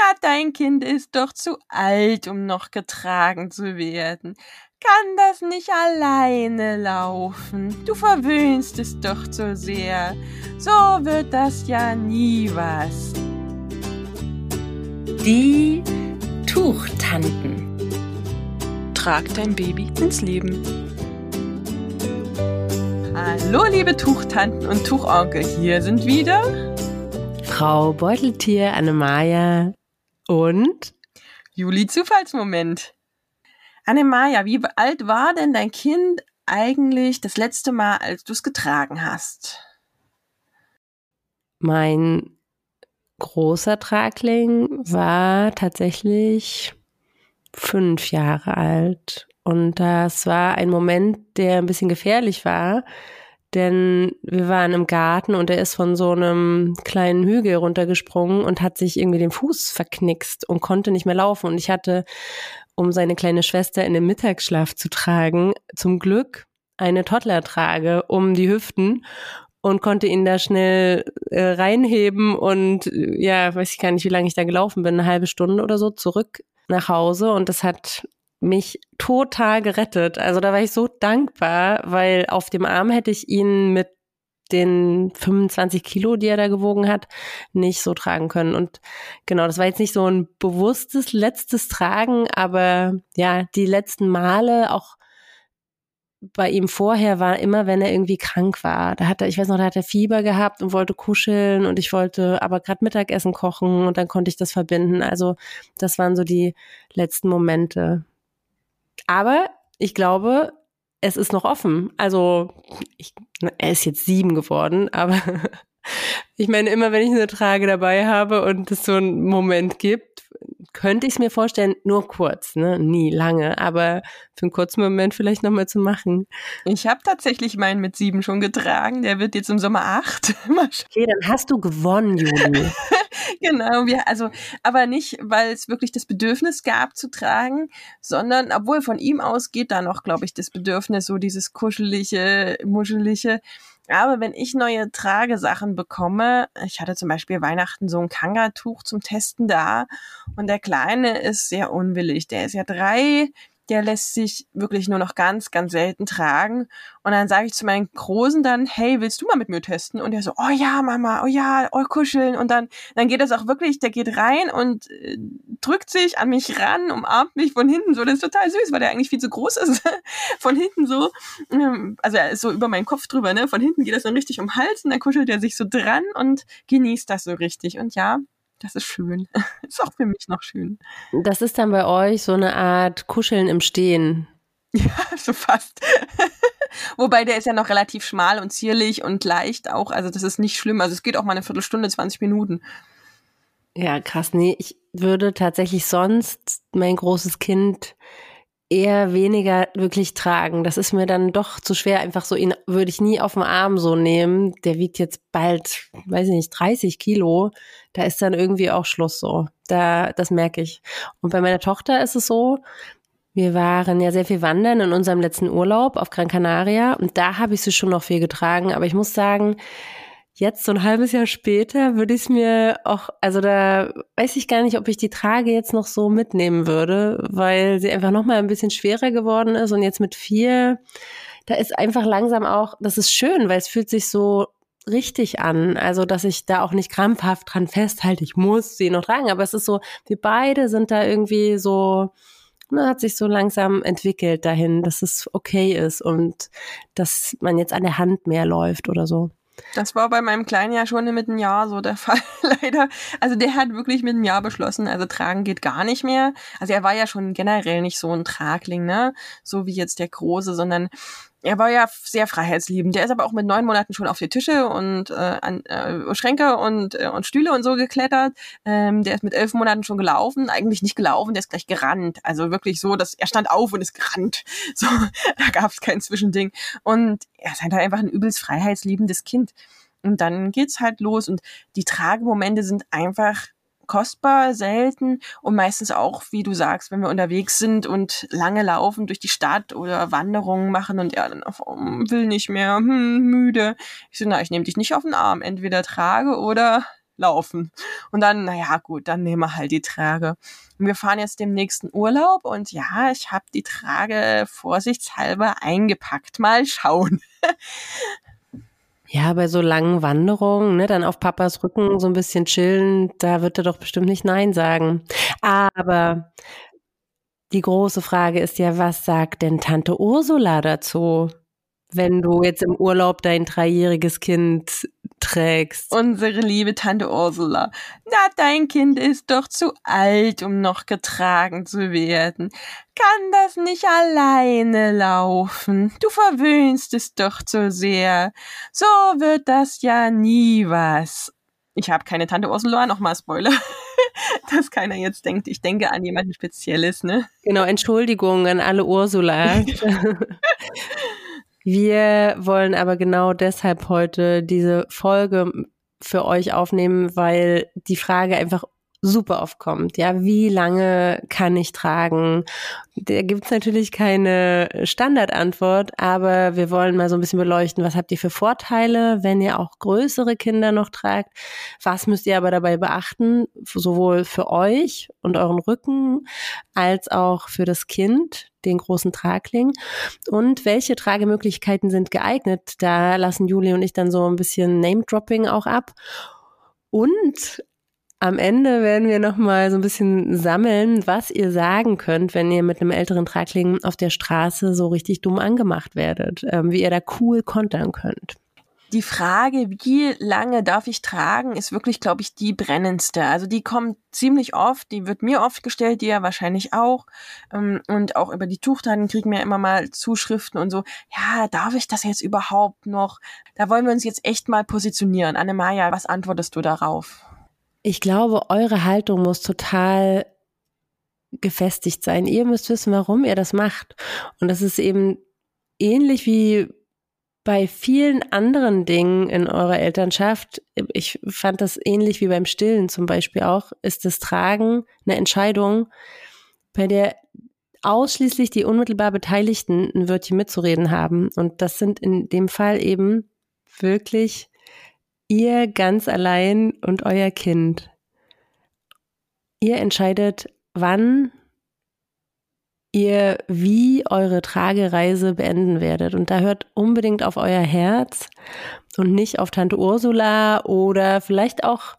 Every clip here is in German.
Na, dein Kind ist doch zu alt, um noch getragen zu werden. Kann das nicht alleine laufen? Du verwöhnst es doch zu sehr. So wird das ja nie was. Die Tuchtanten. Trag dein Baby ins Leben. Hallo, liebe Tuchtanten und Tuchonkel, hier sind wieder Frau Beuteltier, Annemaja und Juli Zufallsmoment. Annemaja, wie alt war denn dein Kind eigentlich das letzte Mal, als du es getragen hast? Mein großer Tragling war tatsächlich fünf Jahre alt. Und das war ein Moment, der ein bisschen gefährlich war, denn wir waren im Garten und er ist von so einem kleinen Hügel runtergesprungen und hat sich irgendwie den Fuß verknickst und konnte nicht mehr laufen. Und ich hatte, um seine kleine Schwester in den Mittagsschlaf zu tragen, zum Glück eine Toddlertrage um die Hüften und konnte ihn da schnell äh, reinheben und äh, ja, weiß ich gar nicht, wie lange ich da gelaufen bin, eine halbe Stunde oder so zurück nach Hause und das hat mich total gerettet. Also da war ich so dankbar, weil auf dem Arm hätte ich ihn mit den 25 Kilo, die er da gewogen hat, nicht so tragen können. Und genau, das war jetzt nicht so ein bewusstes letztes Tragen, aber ja, die letzten Male auch bei ihm vorher war immer, wenn er irgendwie krank war. Da hat er, ich weiß noch, da hat er Fieber gehabt und wollte kuscheln und ich wollte aber gerade Mittagessen kochen und dann konnte ich das verbinden. Also das waren so die letzten Momente. Aber ich glaube, es ist noch offen. Also ich, er ist jetzt sieben geworden, aber ich meine, immer wenn ich eine Trage dabei habe und es so einen Moment gibt, könnte ich es mir vorstellen, nur kurz, ne? nie lange, aber für einen kurzen Moment vielleicht nochmal zu machen. Ich habe tatsächlich meinen mit sieben schon getragen, der wird jetzt im Sommer acht. okay, dann hast du gewonnen, Juli. genau, wir, also, aber nicht, weil es wirklich das Bedürfnis gab zu tragen, sondern obwohl von ihm aus geht da noch, glaube ich, das Bedürfnis, so dieses kuschelige, muschelige, aber wenn ich neue Tragesachen bekomme, ich hatte zum Beispiel Weihnachten so ein Kanga-Tuch zum Testen da und der Kleine ist sehr unwillig. Der ist ja drei, der lässt sich wirklich nur noch ganz, ganz selten tragen. Und dann sage ich zu meinen Großen dann, hey, willst du mal mit mir testen? Und der so, oh ja, Mama, oh ja, oh kuscheln. Und dann, dann geht das auch wirklich, der geht rein und äh, drückt sich an mich ran, umarmt mich von hinten so. Das ist total süß, weil der eigentlich viel zu groß ist. von hinten so, ähm, also er ist so über meinen Kopf drüber, ne? Von hinten geht das dann richtig um den Hals und dann kuschelt er sich so dran und genießt das so richtig. Und ja, das ist schön. ist auch für mich noch schön. Das ist dann bei euch so eine Art Kuscheln im Stehen. Ja, so fast. Wobei der ist ja noch relativ schmal und zierlich und leicht auch. Also das ist nicht schlimm. Also es geht auch mal eine Viertelstunde, 20 Minuten. Ja, krass. Nee, ich würde tatsächlich sonst mein großes Kind eher weniger wirklich tragen. Das ist mir dann doch zu schwer. Einfach so, ihn würde ich nie auf den Arm so nehmen. Der wiegt jetzt bald, weiß ich nicht, 30 Kilo. Da ist dann irgendwie auch Schluss so. Da, das merke ich. Und bei meiner Tochter ist es so, wir waren ja sehr viel wandern in unserem letzten Urlaub auf Gran Canaria und da habe ich sie schon noch viel getragen. Aber ich muss sagen, jetzt so ein halbes Jahr später würde ich es mir auch, also da weiß ich gar nicht, ob ich die Trage jetzt noch so mitnehmen würde, weil sie einfach noch mal ein bisschen schwerer geworden ist. Und jetzt mit vier, da ist einfach langsam auch, das ist schön, weil es fühlt sich so richtig an, also dass ich da auch nicht krampfhaft dran festhalte, ich muss sie noch tragen, aber es ist so, wir beide sind da irgendwie so, ne, hat sich so langsam entwickelt dahin, dass es okay ist und dass man jetzt an der Hand mehr läuft oder so. Das war bei meinem Kleinen ja schon mit einem Jahr so der Fall, leider. Also der hat wirklich mit einem Jahr beschlossen, also tragen geht gar nicht mehr. Also er war ja schon generell nicht so ein Tragling, ne? So wie jetzt der Große, sondern er war ja sehr freiheitsliebend. Der ist aber auch mit neun Monaten schon auf die Tische und äh, an äh, Schränke und, äh, und Stühle und so geklettert. Ähm, der ist mit elf Monaten schon gelaufen. Eigentlich nicht gelaufen, der ist gleich gerannt. Also wirklich so, dass er stand auf und ist gerannt. So, da gab es kein Zwischending. Und er ist halt einfach ein übelst freiheitsliebendes Kind. Und dann geht's halt los und die Tragemomente sind einfach kostbar, selten und meistens auch, wie du sagst, wenn wir unterwegs sind und lange laufen durch die Stadt oder Wanderungen machen und er dann auf, oh, will nicht mehr, hm, müde. Ich so, na, ich nehme dich nicht auf den Arm. Entweder trage oder laufen. Und dann, naja, gut, dann nehmen wir halt die Trage. Und wir fahren jetzt dem nächsten Urlaub und ja, ich habe die Trage vorsichtshalber eingepackt. Mal schauen. Ja, bei so langen Wanderungen, ne, dann auf Papas Rücken so ein bisschen chillen, da wird er doch bestimmt nicht Nein sagen. Aber die große Frage ist ja, was sagt denn Tante Ursula dazu? wenn du jetzt im Urlaub dein dreijähriges Kind trägst. Unsere liebe Tante Ursula. Na, dein Kind ist doch zu alt, um noch getragen zu werden. Kann das nicht alleine laufen? Du verwöhnst es doch zu sehr. So wird das ja nie was. Ich habe keine Tante Ursula, nochmal Spoiler. dass keiner jetzt denkt, ich denke an jemanden Spezielles, ne? Genau, Entschuldigung an alle Ursula. Wir wollen aber genau deshalb heute diese Folge für euch aufnehmen, weil die Frage einfach super oft kommt. Ja, wie lange kann ich tragen? Da gibt's natürlich keine Standardantwort, aber wir wollen mal so ein bisschen beleuchten, was habt ihr für Vorteile, wenn ihr auch größere Kinder noch tragt? Was müsst ihr aber dabei beachten, sowohl für euch und euren Rücken als auch für das Kind, den großen Tragling? Und welche Tragemöglichkeiten sind geeignet? Da lassen Julie und ich dann so ein bisschen Name-Dropping auch ab. Und am Ende werden wir nochmal so ein bisschen sammeln, was ihr sagen könnt, wenn ihr mit einem älteren Tragling auf der Straße so richtig dumm angemacht werdet, ähm, wie ihr da cool kontern könnt. Die Frage, wie lange darf ich tragen, ist wirklich, glaube ich, die brennendste. Also die kommt ziemlich oft, die wird mir oft gestellt, dir wahrscheinlich auch. Ähm, und auch über die Tuchtaten kriegen wir immer mal Zuschriften und so, ja, darf ich das jetzt überhaupt noch? Da wollen wir uns jetzt echt mal positionieren. Anne-Maja, was antwortest du darauf? Ich glaube, eure Haltung muss total gefestigt sein. Ihr müsst wissen, warum ihr das macht. Und das ist eben ähnlich wie bei vielen anderen Dingen in eurer Elternschaft. Ich fand das ähnlich wie beim Stillen zum Beispiel auch, ist das Tragen eine Entscheidung, bei der ausschließlich die unmittelbar Beteiligten ein Wörtchen mitzureden haben. Und das sind in dem Fall eben wirklich Ihr ganz allein und euer Kind. Ihr entscheidet, wann ihr wie eure Tragereise beenden werdet. Und da hört unbedingt auf euer Herz und nicht auf Tante Ursula oder vielleicht auch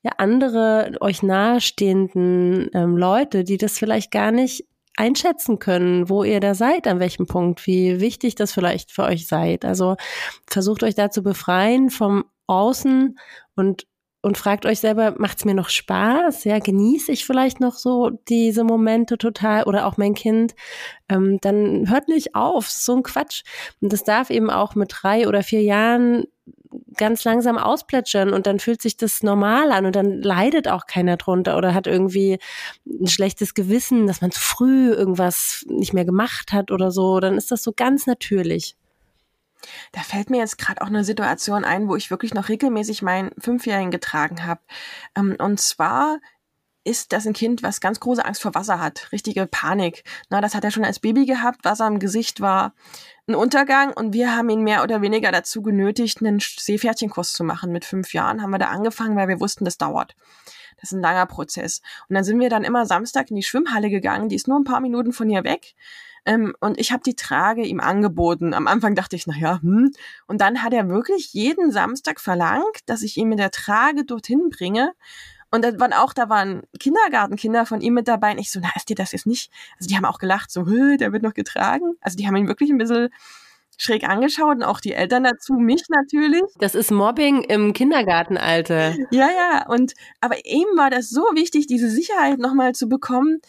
ja, andere euch nahestehenden ähm, Leute, die das vielleicht gar nicht einschätzen können, wo ihr da seid, an welchem Punkt, wie wichtig das vielleicht für euch seid. Also versucht euch da zu befreien vom außen und und fragt euch selber, macht's mir noch Spaß? Ja, genieße ich vielleicht noch so diese Momente total oder auch mein Kind? Ähm, dann hört nicht auf, so ein Quatsch. Und das darf eben auch mit drei oder vier Jahren ganz langsam ausplätschern und dann fühlt sich das normal an und dann leidet auch keiner drunter oder hat irgendwie ein schlechtes Gewissen, dass man zu früh irgendwas nicht mehr gemacht hat oder so. Dann ist das so ganz natürlich. Da fällt mir jetzt gerade auch eine Situation ein, wo ich wirklich noch regelmäßig meinen Fünfjährigen getragen habe. Ähm, und zwar ist das ein Kind, was ganz große Angst vor Wasser hat, richtige Panik. Na, das hat er schon als Baby gehabt, Wasser im Gesicht war ein Untergang und wir haben ihn mehr oder weniger dazu genötigt, einen Seepferdchenkurs zu machen. Mit fünf Jahren haben wir da angefangen, weil wir wussten, das dauert. Das ist ein langer Prozess. Und dann sind wir dann immer Samstag in die Schwimmhalle gegangen, die ist nur ein paar Minuten von hier weg. Ähm, und ich habe die Trage ihm angeboten. Am Anfang dachte ich, na ja, hm. Und dann hat er wirklich jeden Samstag verlangt, dass ich ihn mit der Trage dorthin bringe. Und da waren auch, da waren Kindergartenkinder von ihm mit dabei. Und ich so, na, ist dir das jetzt nicht? Also die haben auch gelacht, so, der wird noch getragen. Also die haben ihn wirklich ein bisschen schräg angeschaut und auch die Eltern dazu, mich natürlich. Das ist Mobbing im Kindergartenalter. Ja, ja, und aber ihm war das so wichtig, diese Sicherheit nochmal zu bekommen,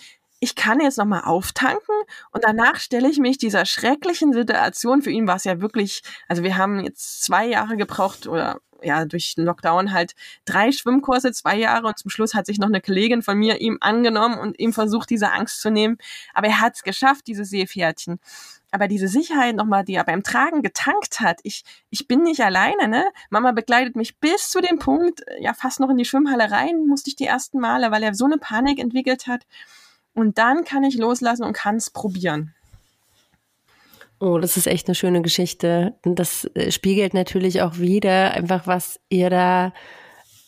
ich kann jetzt nochmal auftanken und danach stelle ich mich dieser schrecklichen Situation, für ihn war es ja wirklich, also wir haben jetzt zwei Jahre gebraucht oder ja, durch Lockdown halt drei Schwimmkurse, zwei Jahre und zum Schluss hat sich noch eine Kollegin von mir ihm angenommen und ihm versucht, diese Angst zu nehmen. Aber er hat es geschafft, diese Seepferdchen. Aber diese Sicherheit nochmal, die er beim Tragen getankt hat, ich, ich bin nicht alleine, ne? Mama begleitet mich bis zu dem Punkt, ja, fast noch in die Schwimmhalle rein, musste ich die ersten Male, weil er so eine Panik entwickelt hat. Und dann kann ich loslassen und kann es probieren. Oh, das ist echt eine schöne Geschichte. Das äh, spiegelt natürlich auch wieder einfach, was ihr da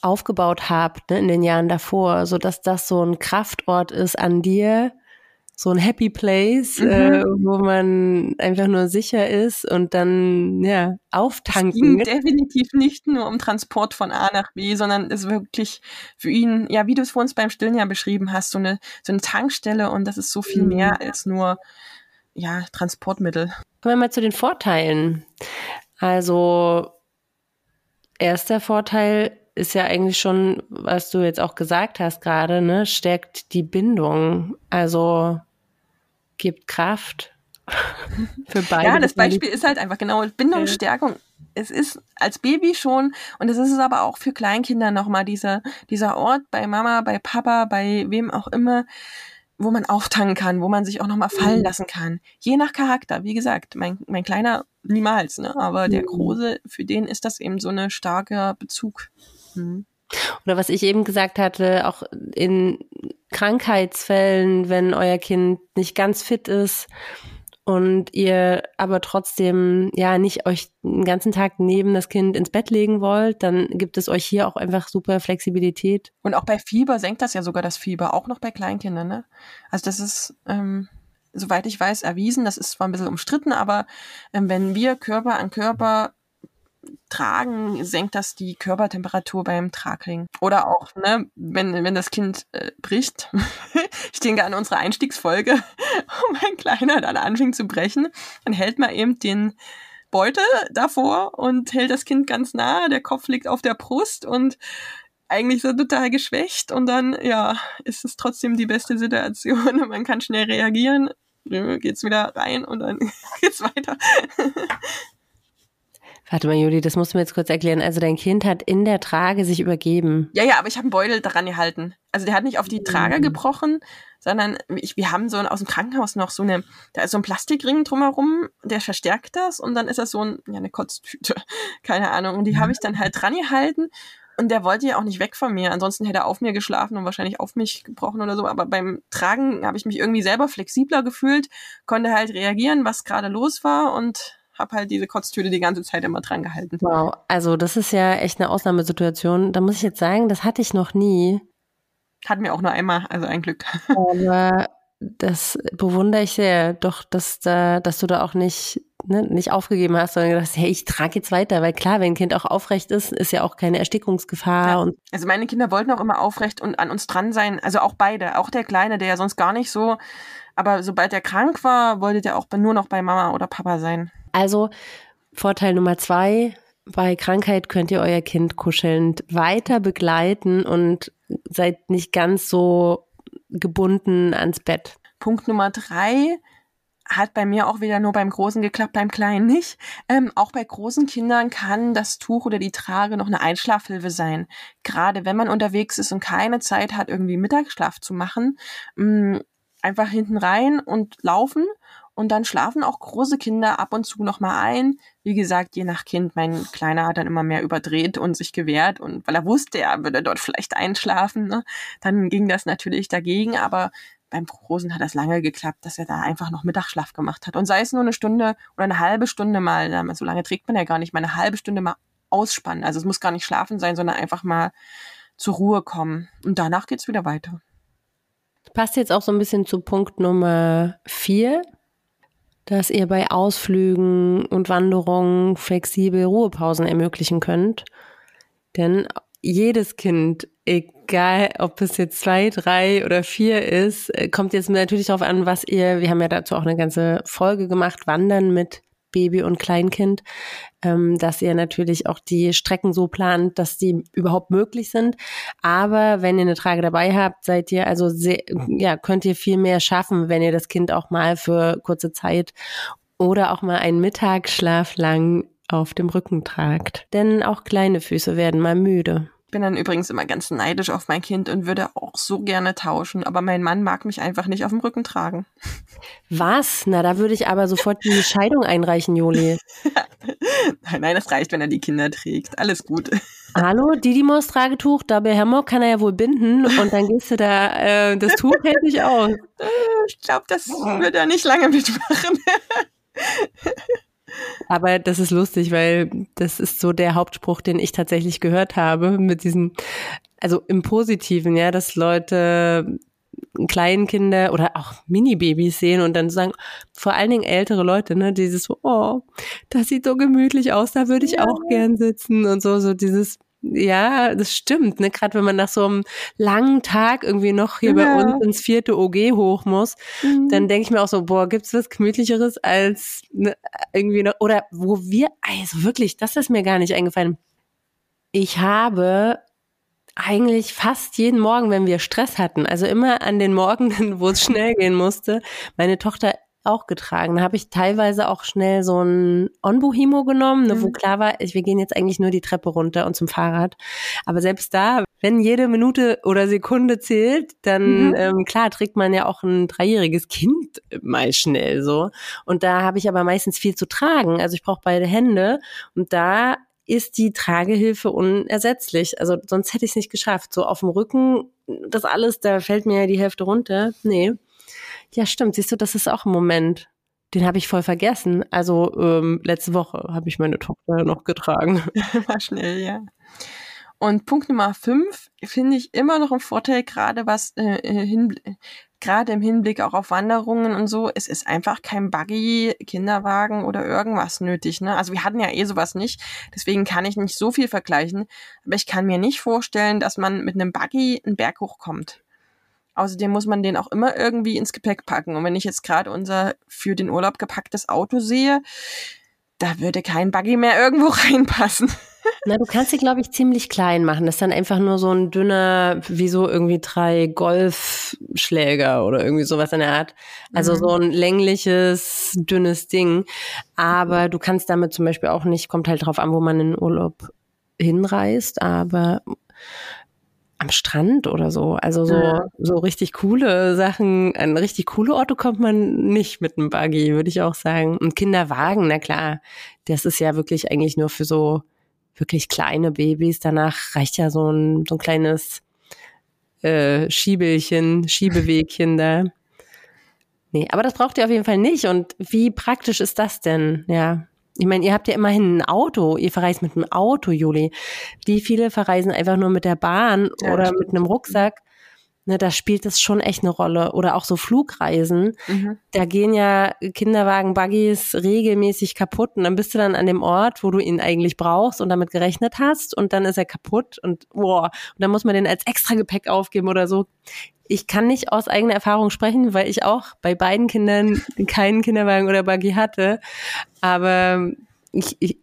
aufgebaut habt ne, in den Jahren davor, so dass das so ein Kraftort ist an dir, so ein Happy Place, mhm. äh, wo man einfach nur sicher ist und dann ja auftanken. Es ging definitiv nicht nur um Transport von A nach B, sondern es ist wirklich für ihn, ja, wie du es vor uns beim Stillen ja beschrieben hast, so eine so eine Tankstelle und das ist so viel mhm. mehr als nur ja Transportmittel. Kommen wir mal zu den Vorteilen. Also erster Vorteil ist ja eigentlich schon, was du jetzt auch gesagt hast gerade, ne, stärkt die Bindung. Also gibt Kraft für beide. Ja, das Beispiel ist halt einfach genau Bindungsstärkung. Es ist als Baby schon und es ist es aber auch für Kleinkinder nochmal dieser, dieser Ort bei Mama, bei Papa, bei wem auch immer, wo man auftanken kann, wo man sich auch nochmal fallen mhm. lassen kann. Je nach Charakter, wie gesagt, mein, mein Kleiner niemals, ne? aber der mhm. Große, für den ist das eben so eine starker Bezug. Mhm. Oder was ich eben gesagt hatte, auch in Krankheitsfällen, wenn euer Kind nicht ganz fit ist und ihr aber trotzdem ja nicht euch den ganzen Tag neben das Kind ins Bett legen wollt, dann gibt es euch hier auch einfach super Flexibilität. Und auch bei Fieber senkt das ja sogar das Fieber, auch noch bei Kleinkindern. Ne? Also das ist, ähm, soweit ich weiß, erwiesen. Das ist zwar ein bisschen umstritten, aber ähm, wenn wir Körper an Körper tragen, senkt das die Körpertemperatur beim Tragling. Oder auch, ne, wenn, wenn das Kind äh, bricht. ich denke an unsere Einstiegsfolge, wo mein Kleiner dann anfing zu brechen, dann hält man eben den Beutel davor und hält das Kind ganz nah, der Kopf liegt auf der Brust und eigentlich so total geschwächt und dann, ja, ist es trotzdem die beste Situation. Man kann schnell reagieren, geht's wieder rein und dann geht's weiter. Warte mal, Juli, das musst du mir jetzt kurz erklären. Also dein Kind hat in der Trage sich übergeben. Ja, ja, aber ich habe einen Beutel dran gehalten. Also der hat nicht auf die Trage mhm. gebrochen, sondern ich, wir haben so ein, aus dem Krankenhaus noch so eine, da ist so ein Plastikring drumherum, der verstärkt das und dann ist das so ein, ja, eine Kotztüte, keine Ahnung. Und die habe ich dann halt dran gehalten und der wollte ja auch nicht weg von mir. Ansonsten hätte er auf mir geschlafen und wahrscheinlich auf mich gebrochen oder so. Aber beim Tragen habe ich mich irgendwie selber flexibler gefühlt, konnte halt reagieren, was gerade los war und habe halt diese Kotztüte die ganze Zeit immer dran gehalten. Wow, also das ist ja echt eine Ausnahmesituation. Da muss ich jetzt sagen, das hatte ich noch nie. Hatten wir auch nur einmal, also ein Glück. Aber das bewundere ich sehr, doch, dass da, dass du da auch nicht, ne, nicht aufgegeben hast, sondern gedacht, hey, ich trage jetzt weiter, weil klar, wenn ein Kind auch aufrecht ist, ist ja auch keine Erstickungsgefahr. Ja. Und also meine Kinder wollten auch immer aufrecht und an uns dran sein, also auch beide, auch der Kleine, der ja sonst gar nicht so, aber sobald er krank war, wollte der auch nur noch bei Mama oder Papa sein. Also Vorteil Nummer zwei, bei Krankheit könnt ihr euer Kind kuschelnd weiter begleiten und seid nicht ganz so gebunden ans Bett. Punkt Nummer drei hat bei mir auch wieder nur beim Großen geklappt, beim Kleinen nicht. Ähm, auch bei großen Kindern kann das Tuch oder die Trage noch eine Einschlafhilfe sein. Gerade wenn man unterwegs ist und keine Zeit hat, irgendwie Mittagsschlaf zu machen, mh, mm, einfach hinten rein und laufen und dann schlafen auch große Kinder ab und zu noch mal ein. Wie gesagt, je nach Kind. Mein Kleiner hat dann immer mehr überdreht und sich gewehrt und weil er wusste, er würde dort vielleicht einschlafen, ne, dann ging das natürlich dagegen. Aber beim Großen hat das lange geklappt, dass er da einfach noch Mittagsschlaf gemacht hat. Und sei es nur eine Stunde oder eine halbe Stunde mal, so lange trägt man ja gar nicht, mal eine halbe Stunde mal ausspannen. Also es muss gar nicht schlafen sein, sondern einfach mal zur Ruhe kommen. Und danach geht's wieder weiter. Passt jetzt auch so ein bisschen zu Punkt Nummer vier dass ihr bei Ausflügen und Wanderungen flexibel Ruhepausen ermöglichen könnt. Denn jedes Kind, egal ob es jetzt zwei, drei oder vier ist, äh, kommt jetzt natürlich darauf an, was ihr, wir haben ja dazu auch eine ganze Folge gemacht, Wandern mit Baby und Kleinkind, ähm, dass ihr natürlich auch die Strecken so plant, dass die überhaupt möglich sind. Aber wenn ihr eine Trage dabei habt, seid ihr also sehr, ja, könnt ihr viel mehr schaffen, wenn ihr das Kind auch mal für kurze Zeit oder auch mal einen Mittagsschlaf lang auf dem Rücken tragt. Denn auch kleine Füße werden mal müde bin dann übrigens immer ganz neidisch auf mein Kind und würde auch so gerne tauschen, aber mein Mann mag mich einfach nicht auf dem Rücken tragen. Was? Na, da würde ich aber sofort die Scheidung einreichen, Joli. nein, nein, das reicht, wenn er die Kinder trägt. Alles gut. Hallo, Didimos Tragetuch, da bei kann er ja wohl binden und dann gehst du da, äh, das Tuch hält dich aus. Ich glaube, das wird er nicht lange mitmachen. Aber das ist lustig, weil das ist so der Hauptspruch, den ich tatsächlich gehört habe mit diesem, also im Positiven, ja, dass Leute Kleinkinder oder auch Mini-Babys sehen und dann sagen, vor allen Dingen ältere Leute, ne, dieses oh, das sieht so gemütlich aus, da würde ich ja. auch gern sitzen und so, so dieses, ja, das stimmt, ne, gerade wenn man nach so einem langen Tag irgendwie noch hier ja. bei uns ins vierte OG hoch muss, mhm. dann denke ich mir auch so, boah, gibt's was gemütlicheres als ne, irgendwie noch, oder wo wir, also wirklich, das ist mir gar nicht eingefallen. Ich habe eigentlich fast jeden Morgen, wenn wir Stress hatten, also immer an den Morgen, wo es schnell gehen musste, meine Tochter auch getragen. Da habe ich teilweise auch schnell so ein Onbuhimo genommen, ne, mhm. wo klar war, wir gehen jetzt eigentlich nur die Treppe runter und zum Fahrrad. Aber selbst da, wenn jede Minute oder Sekunde zählt, dann mhm. ähm, klar trägt man ja auch ein dreijähriges Kind mal schnell so. Und da habe ich aber meistens viel zu tragen. Also ich brauche beide Hände und da ist die Tragehilfe unersetzlich. Also sonst hätte ich es nicht geschafft. So auf dem Rücken, das alles, da fällt mir ja die Hälfte runter. Nee. Ja, stimmt. Siehst du, das ist auch ein Moment. Den habe ich voll vergessen. Also ähm, letzte Woche habe ich meine Tochter noch getragen. War schnell, ja. Und Punkt Nummer fünf finde ich immer noch ein Vorteil, gerade was äh, hin, gerade im Hinblick auch auf Wanderungen und so, es ist einfach kein Buggy, Kinderwagen oder irgendwas nötig. Ne? Also wir hatten ja eh sowas nicht, deswegen kann ich nicht so viel vergleichen. Aber ich kann mir nicht vorstellen, dass man mit einem Buggy einen Berg hochkommt. Außerdem muss man den auch immer irgendwie ins Gepäck packen. Und wenn ich jetzt gerade unser für den Urlaub gepacktes Auto sehe, da würde kein Buggy mehr irgendwo reinpassen. Na, du kannst sie, glaube ich, ziemlich klein machen. Das ist dann einfach nur so ein dünner, wie so irgendwie drei Golfschläger oder irgendwie sowas in der Art. Also mhm. so ein längliches, dünnes Ding. Aber du kannst damit zum Beispiel auch nicht, kommt halt drauf an, wo man in den Urlaub hinreist, aber am Strand oder so. Also so, ja. so richtig coole Sachen, an richtig coole Orte kommt man nicht mit einem Buggy, würde ich auch sagen. Und Kinderwagen, na klar, das ist ja wirklich eigentlich nur für so wirklich kleine Babys. Danach reicht ja so ein, so ein kleines äh, Schiebelchen, Schiebewegchen da. Nee, aber das braucht ihr auf jeden Fall nicht. Und wie praktisch ist das denn? Ja. Ich meine, ihr habt ja immerhin ein Auto, ihr verreist mit einem Auto, Juli. Wie viele verreisen einfach nur mit der Bahn ja, oder mit einem Rucksack? Ne, da spielt das schon echt eine Rolle. Oder auch so Flugreisen. Mhm. Da gehen ja Kinderwagen, Buggies regelmäßig kaputt und dann bist du dann an dem Ort, wo du ihn eigentlich brauchst und damit gerechnet hast und dann ist er kaputt und boah, und dann muss man den als extra Gepäck aufgeben oder so. Ich kann nicht aus eigener Erfahrung sprechen, weil ich auch bei beiden Kindern keinen Kinderwagen oder Buggy hatte. Aber ich, ich,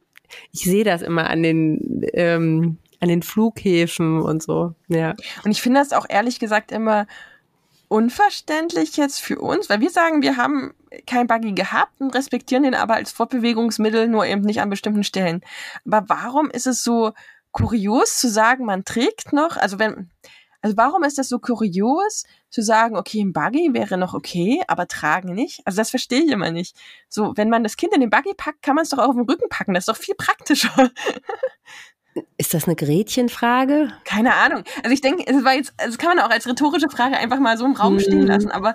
ich sehe das immer an den, ähm, an den Flughäfen und so. Ja. Und ich finde das auch ehrlich gesagt immer unverständlich jetzt für uns, weil wir sagen, wir haben kein Buggy gehabt und respektieren den aber als Fortbewegungsmittel, nur eben nicht an bestimmten Stellen. Aber warum ist es so kurios zu sagen, man trägt noch, also wenn, also warum ist das so kurios zu sagen, okay, ein Buggy wäre noch okay, aber tragen nicht? Also das verstehe ich immer nicht. So, wenn man das Kind in den Buggy packt, kann man es doch auch auf den Rücken packen. Das ist doch viel praktischer. Ist das eine Gretchenfrage? Keine Ahnung. Also ich denke, es war jetzt, also kann man auch als rhetorische Frage einfach mal so im Raum stehen hm. lassen. Aber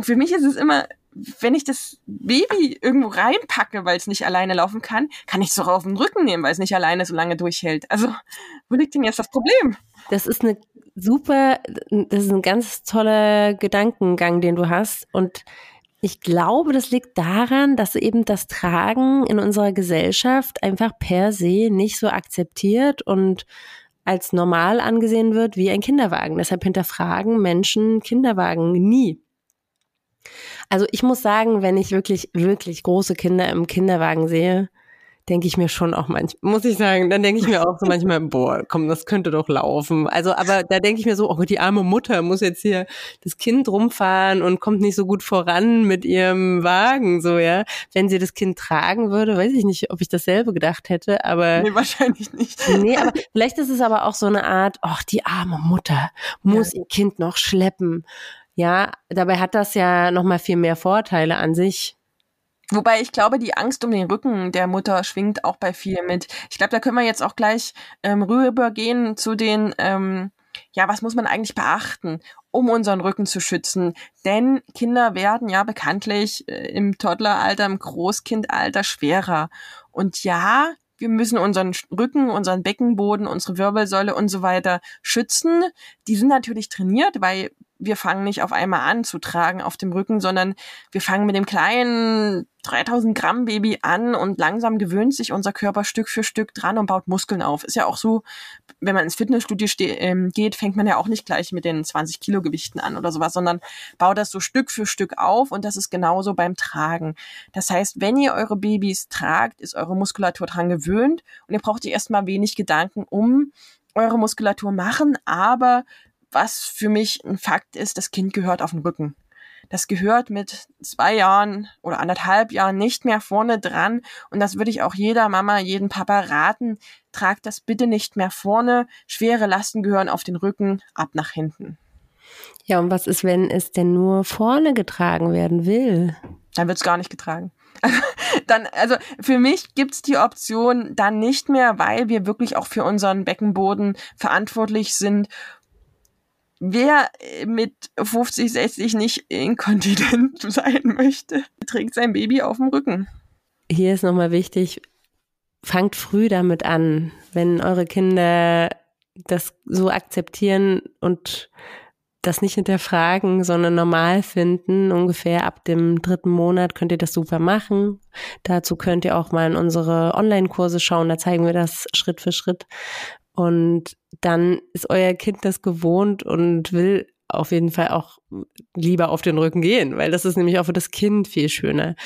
für mich ist es immer, wenn ich das Baby irgendwo reinpacke, weil es nicht alleine laufen kann, kann ich es doch auf den Rücken nehmen, weil es nicht alleine so lange durchhält. Also, wo liegt denn jetzt das Problem? Das ist eine super, das ist ein ganz toller Gedankengang, den du hast. Und ich glaube, das liegt daran, dass eben das Tragen in unserer Gesellschaft einfach per se nicht so akzeptiert und als normal angesehen wird wie ein Kinderwagen. Deshalb hinterfragen Menschen Kinderwagen nie. Also ich muss sagen, wenn ich wirklich, wirklich große Kinder im Kinderwagen sehe, denke ich mir schon auch manchmal, muss ich sagen, dann denke ich mir auch so manchmal, boah, komm, das könnte doch laufen. Also, aber da denke ich mir so, oh, die arme Mutter muss jetzt hier das Kind rumfahren und kommt nicht so gut voran mit ihrem Wagen, so, ja. Wenn sie das Kind tragen würde, weiß ich nicht, ob ich dasselbe gedacht hätte, aber. Nee, wahrscheinlich nicht. Nee, aber vielleicht ist es aber auch so eine Art, ach, die arme Mutter muss ja. ihr Kind noch schleppen. Ja, dabei hat das ja nochmal viel mehr Vorteile an sich. Wobei ich glaube, die Angst um den Rücken der Mutter schwingt auch bei vielen mit. Ich glaube, da können wir jetzt auch gleich ähm, rübergehen zu den ähm, ja, was muss man eigentlich beachten, um unseren Rücken zu schützen? Denn Kinder werden ja bekanntlich äh, im Toddleralter, im Großkindalter schwerer. Und ja, wir müssen unseren Rücken, unseren Beckenboden, unsere Wirbelsäule und so weiter schützen. Die sind natürlich trainiert, weil wir fangen nicht auf einmal an zu tragen auf dem Rücken, sondern wir fangen mit dem kleinen 3000 Gramm Baby an und langsam gewöhnt sich unser Körper Stück für Stück dran und baut Muskeln auf. Ist ja auch so, wenn man ins Fitnessstudio ähm, geht, fängt man ja auch nicht gleich mit den 20 Kilo Gewichten an oder sowas, sondern baut das so Stück für Stück auf und das ist genauso beim Tragen. Das heißt, wenn ihr eure Babys tragt, ist eure Muskulatur dran gewöhnt und ihr braucht ihr erstmal wenig Gedanken um eure Muskulatur machen, aber was für mich ein Fakt ist, das Kind gehört auf den Rücken. Das gehört mit zwei Jahren oder anderthalb Jahren nicht mehr vorne dran. Und das würde ich auch jeder Mama, jeden Papa raten. Tragt das bitte nicht mehr vorne. Schwere Lasten gehören auf den Rücken, ab nach hinten. Ja, und was ist, wenn es denn nur vorne getragen werden will? Dann wird es gar nicht getragen. dann, also für mich gibt's die Option dann nicht mehr, weil wir wirklich auch für unseren Beckenboden verantwortlich sind Wer äh, mit 50, 60 nicht inkontinent sein möchte, trägt sein Baby auf dem Rücken. Hier ist nochmal wichtig, fangt früh damit an. Wenn eure Kinder das so akzeptieren und das nicht hinterfragen, sondern normal finden. Ungefähr ab dem dritten Monat könnt ihr das super machen. Dazu könnt ihr auch mal in unsere Online-Kurse schauen. Da zeigen wir das Schritt für Schritt. Und dann ist euer Kind das gewohnt und will auf jeden Fall auch lieber auf den Rücken gehen, weil das ist nämlich auch für das Kind viel schöner.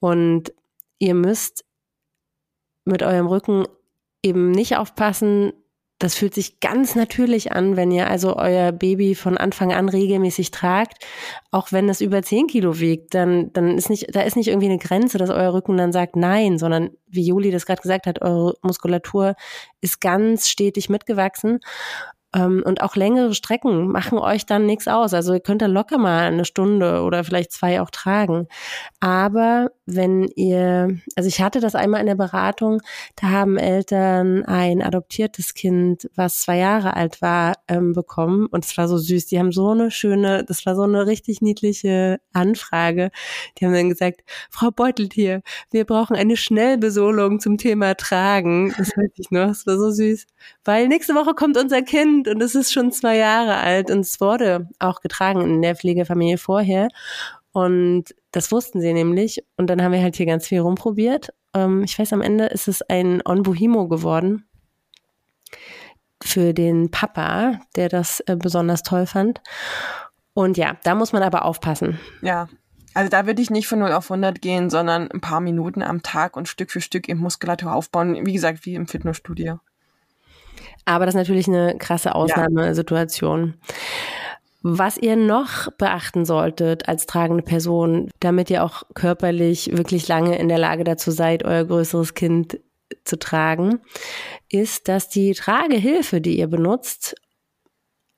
Und ihr müsst mit eurem Rücken eben nicht aufpassen, das fühlt sich ganz natürlich an, wenn ihr also euer Baby von Anfang an regelmäßig tragt, auch wenn es über 10 Kilo wiegt, dann, dann ist nicht, da ist nicht irgendwie eine Grenze, dass euer Rücken dann sagt nein, sondern wie Juli das gerade gesagt hat, eure Muskulatur ist ganz stetig mitgewachsen ähm, und auch längere Strecken machen euch dann nichts aus. Also ihr könnt da locker mal eine Stunde oder vielleicht zwei auch tragen. Aber wenn ihr, also ich hatte das einmal in der Beratung, da haben Eltern ein adoptiertes Kind, was zwei Jahre alt war, ähm, bekommen. Und es war so süß. Die haben so eine schöne, das war so eine richtig niedliche Anfrage. Die haben dann gesagt, Frau Beuteltier, wir brauchen eine Schnellbesolung zum Thema Tragen. Das weiß ich noch, das war so süß. Weil nächste Woche kommt unser Kind und es ist schon zwei Jahre alt und es wurde auch getragen in der Pflegefamilie vorher. Und das wussten sie nämlich. Und dann haben wir halt hier ganz viel rumprobiert. Ähm, ich weiß, am Ende ist es ein Onbuhimo geworden für den Papa, der das äh, besonders toll fand. Und ja, da muss man aber aufpassen. Ja, also da würde ich nicht von 0 auf 100 gehen, sondern ein paar Minuten am Tag und Stück für Stück im Muskulatur aufbauen. Wie gesagt, wie im Fitnessstudio. Aber das ist natürlich eine krasse Ausnahmesituation. Ja. Was ihr noch beachten solltet als tragende Person, damit ihr auch körperlich wirklich lange in der Lage dazu seid, euer größeres Kind zu tragen, ist, dass die Tragehilfe, die ihr benutzt,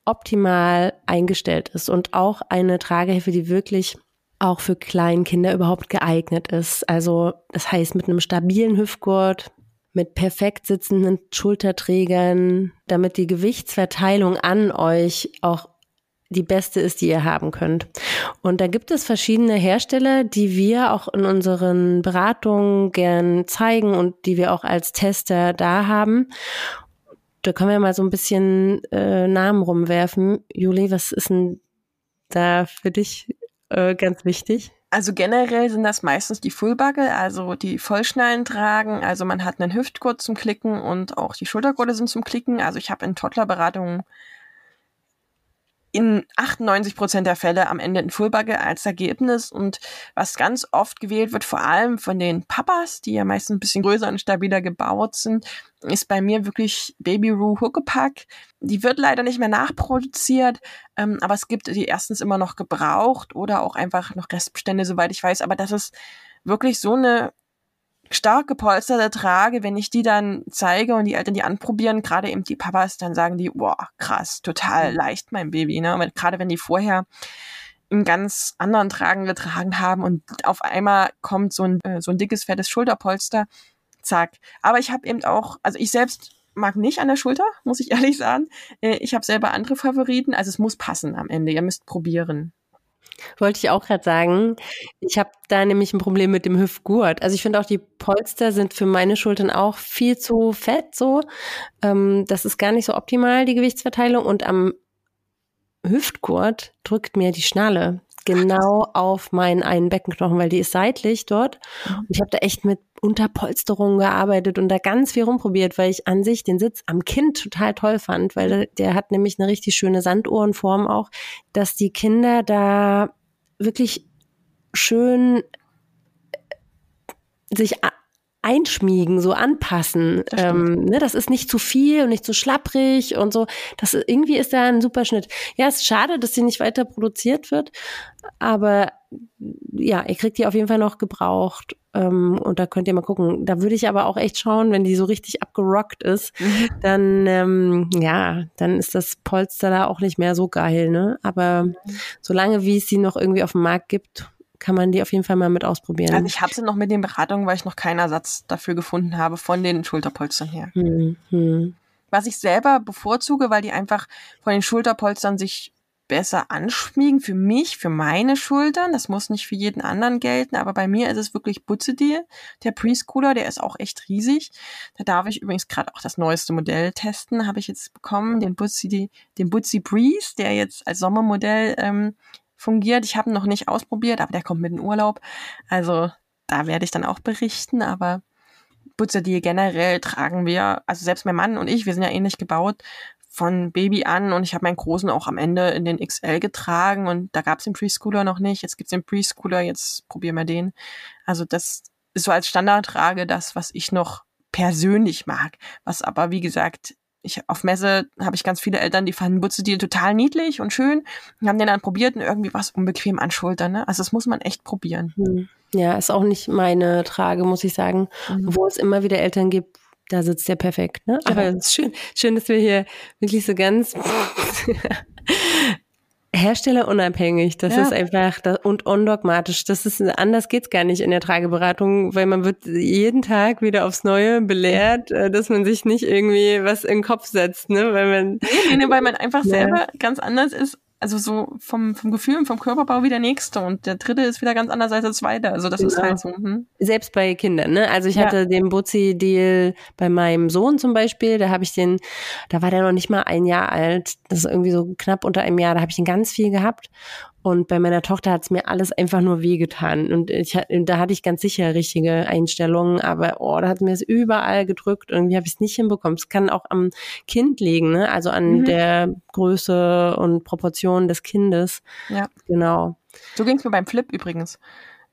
optimal eingestellt ist und auch eine Tragehilfe, die wirklich auch für Kleinkinder überhaupt geeignet ist. Also das heißt mit einem stabilen Hüftgurt, mit perfekt sitzenden Schulterträgern, damit die Gewichtsverteilung an euch auch die beste ist, die ihr haben könnt. Und da gibt es verschiedene Hersteller, die wir auch in unseren Beratungen gern zeigen und die wir auch als Tester da haben. Da können wir mal so ein bisschen äh, Namen rumwerfen. Juli, was ist denn da für dich äh, ganz wichtig? Also generell sind das meistens die Fullbugge, also die Vollschnallen tragen. Also man hat einen Hüftgurt zum Klicken und auch die Schultergurte sind zum Klicken. Also ich habe in Toddlerberatungen in 98 Prozent der Fälle am Ende ein Fullbugge als Ergebnis. Und was ganz oft gewählt wird, vor allem von den Papas, die ja meistens ein bisschen größer und stabiler gebaut sind, ist bei mir wirklich Baby Roo Huckepack. Die wird leider nicht mehr nachproduziert, ähm, aber es gibt die erstens immer noch gebraucht oder auch einfach noch Restbestände, soweit ich weiß. Aber das ist wirklich so eine stark gepolsterte trage, wenn ich die dann zeige und die Eltern die anprobieren, gerade eben die Papas, dann sagen die, boah, krass, total mhm. leicht mein Baby, ne? Gerade wenn die vorher einen ganz anderen Tragen getragen haben und auf einmal kommt so ein, äh, so ein dickes, fettes Schulterpolster, zack. Aber ich habe eben auch, also ich selbst mag nicht an der Schulter, muss ich ehrlich sagen. Äh, ich habe selber andere Favoriten, also es muss passen am Ende. Ihr müsst probieren. Wollte ich auch gerade sagen. Ich habe da nämlich ein Problem mit dem Hüftgurt. Also ich finde auch die Polster sind für meine Schultern auch viel zu fett so. Ähm, das ist gar nicht so optimal, die Gewichtsverteilung. Und am Hüftgurt drückt mir die Schnalle genau auf meinen einen Beckenknochen, weil die ist seitlich dort. Mhm. Und ich habe da echt mit Unterpolsterungen gearbeitet und da ganz viel rumprobiert, weil ich an sich den Sitz am Kinn total toll fand, weil der, der hat nämlich eine richtig schöne Sanduhrenform auch, dass die Kinder da wirklich schön sich einschmiegen, so anpassen. Das, ähm, ne, das ist nicht zu viel und nicht zu schlapprig und so. Das ist, irgendwie ist da ein super Schnitt. Ja, es ist schade, dass sie nicht weiter produziert wird, aber ja, ihr kriegt die auf jeden Fall noch gebraucht. Ähm, und da könnt ihr mal gucken. Da würde ich aber auch echt schauen, wenn die so richtig abgerockt ist, dann ähm, ja, dann ist das Polster da auch nicht mehr so geil, ne? Aber solange wie es sie noch irgendwie auf dem Markt gibt, kann man die auf jeden Fall mal mit ausprobieren. Also ich habe sie noch mit den Beratungen, weil ich noch keinen Ersatz dafür gefunden habe von den Schulterpolstern her. Mhm. Was ich selber bevorzuge, weil die einfach von den Schulterpolstern sich besser anschmiegen für mich, für meine Schultern. Das muss nicht für jeden anderen gelten, aber bei mir ist es wirklich Butzedil. Der Preschooler, der ist auch echt riesig. Da darf ich übrigens gerade auch das neueste Modell testen, habe ich jetzt bekommen, den Butzi, den Butzi Breeze, der jetzt als Sommermodell ähm, fungiert. Ich habe ihn noch nicht ausprobiert, aber der kommt mit in Urlaub. Also da werde ich dann auch berichten, aber Butzerdeal generell tragen wir, also selbst mein Mann und ich, wir sind ja ähnlich gebaut, von Baby an und ich habe meinen Großen auch am Ende in den XL getragen und da gab es den Preschooler noch nicht. Jetzt gibt's den Preschooler, jetzt probieren wir den. Also das ist so als Standardtrage das, was ich noch persönlich mag, was aber wie gesagt ich auf Messe habe ich ganz viele Eltern, die fanden Butzedeal total niedlich und schön und haben den dann probiert und irgendwie was unbequem an Schultern. Ne? Also das muss man echt probieren. Hm. Ja, ist auch nicht meine Trage, muss ich sagen, mhm. wo es immer wieder Eltern gibt, da sitzt der perfekt. Ne? Aber es ist schön, schön, dass wir hier wirklich so ganz herstellerunabhängig. Das ja. ist einfach das, und undogmatisch. Das ist anders geht's gar nicht in der Trageberatung, weil man wird jeden Tag wieder aufs Neue belehrt, äh, dass man sich nicht irgendwie was in den Kopf setzt, ne? Weil man nee, nee, weil man einfach ja. selber ganz anders ist also so vom, vom Gefühl und vom Körperbau wie der nächste und der dritte ist wieder ganz anders als der zweite. Also das genau. ist halt so. Hm. Selbst bei Kindern, ne? Also ich ja. hatte den Butzi-Deal bei meinem Sohn zum Beispiel, da habe ich den, da war der noch nicht mal ein Jahr alt, das ist irgendwie so knapp unter einem Jahr, da habe ich den ganz viel gehabt und bei meiner Tochter hat es mir alles einfach nur wehgetan. Und ich, da hatte ich ganz sicher richtige Einstellungen, aber oh, da hat mir es überall gedrückt. Irgendwie habe ich es nicht hinbekommen. Es kann auch am Kind liegen, ne? also an mhm. der Größe und Proportion des Kindes. Ja. Genau. So ging es mir beim Flip übrigens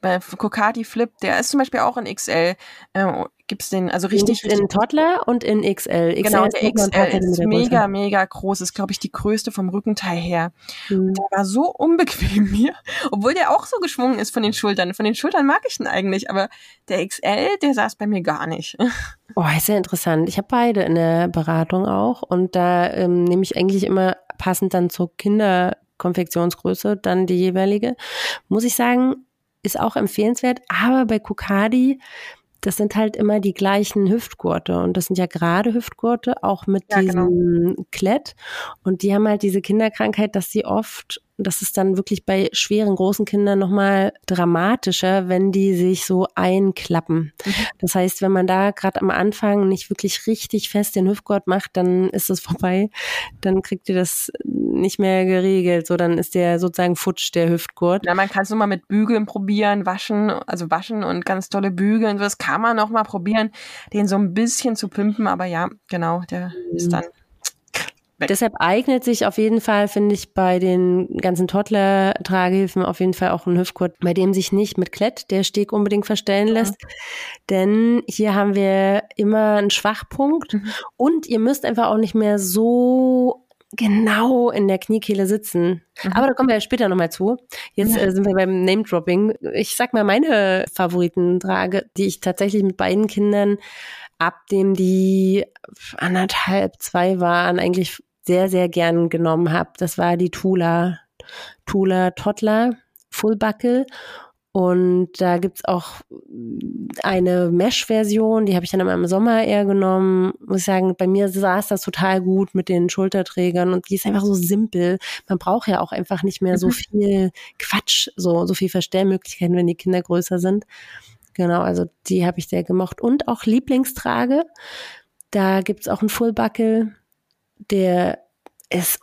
bei Kokati Flip, der ist zum Beispiel auch in XL. Äh, gibt's den, also richtig. In Toddler und in XL. XL genau, der XL ist mega, mega groß. Ist, glaube ich, die größte vom Rückenteil her. Mhm. Der war so unbequem mir, obwohl der auch so geschwungen ist von den Schultern. Von den Schultern mag ich ihn eigentlich, aber der XL, der saß bei mir gar nicht. Oh, ist ja interessant. Ich habe beide in der Beratung auch und da ähm, nehme ich eigentlich immer passend dann zur Kinderkonfektionsgröße dann die jeweilige. Muss ich sagen, ist auch empfehlenswert, aber bei Kukadi, das sind halt immer die gleichen Hüftgurte und das sind ja gerade Hüftgurte, auch mit ja, genau. diesem genau. Klett und die haben halt diese Kinderkrankheit, dass sie oft das ist dann wirklich bei schweren großen Kindern nochmal dramatischer, wenn die sich so einklappen. Mhm. Das heißt, wenn man da gerade am Anfang nicht wirklich richtig fest den Hüftgurt macht, dann ist es vorbei. Dann kriegt ihr das nicht mehr geregelt. So, dann ist der sozusagen futsch, der Hüftgurt. Ja, man kann es nur mal mit Bügeln probieren, waschen, also waschen und ganz tolle Bügeln. Das kann man noch mal probieren, den so ein bisschen zu pimpen. Aber ja, genau, der mhm. ist dann Weg. Deshalb eignet sich auf jeden Fall, finde ich, bei den ganzen Toddler-Tragehilfen auf jeden Fall auch ein Hüftgurt, bei dem sich nicht mit Klett der Steg unbedingt verstellen lässt. Ja. Denn hier haben wir immer einen Schwachpunkt mhm. und ihr müsst einfach auch nicht mehr so genau in der Kniekehle sitzen. Mhm. Aber da kommen wir ja später nochmal zu. Jetzt ja. äh, sind wir beim Name-Dropping. Ich sag mal meine Favoritentrage, die ich tatsächlich mit beiden Kindern ab dem die anderthalb, zwei waren, eigentlich sehr, sehr gern genommen habe. Das war die Tula, Tula Toddler Fullbuckle. Und da gibt's auch eine Mesh-Version, die habe ich dann im Sommer eher genommen. Muss ich sagen, bei mir saß das total gut mit den Schulterträgern und die ist einfach so simpel. Man braucht ja auch einfach nicht mehr so mhm. viel Quatsch, so, so viel Verstellmöglichkeiten, wenn die Kinder größer sind. Genau, also die habe ich sehr gemocht. Und auch Lieblingstrage. Da gibt's auch einen Fullbuckle, der ist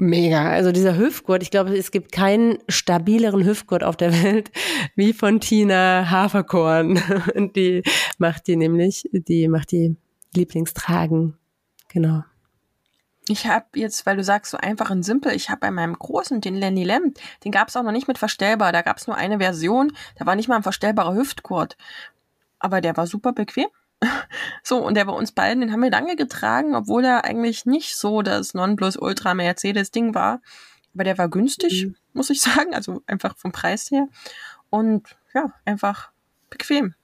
Mega. Also dieser Hüftgurt, ich glaube, es gibt keinen stabileren Hüftgurt auf der Welt wie von Tina Haferkorn. Die macht die nämlich, die macht die Lieblingstragen. Genau. Ich habe jetzt, weil du sagst, so einfach und simpel, ich habe bei meinem Großen, den Lenny Lem, den gab es auch noch nicht mit verstellbar. Da gab es nur eine Version, da war nicht mal ein verstellbarer Hüftgurt. Aber der war super bequem. So, und der bei uns beiden, den haben wir lange getragen, obwohl er eigentlich nicht so das Nonplusultra Mercedes-Ding war. Aber der war günstig, mhm. muss ich sagen, also einfach vom Preis her. Und ja, einfach bequem.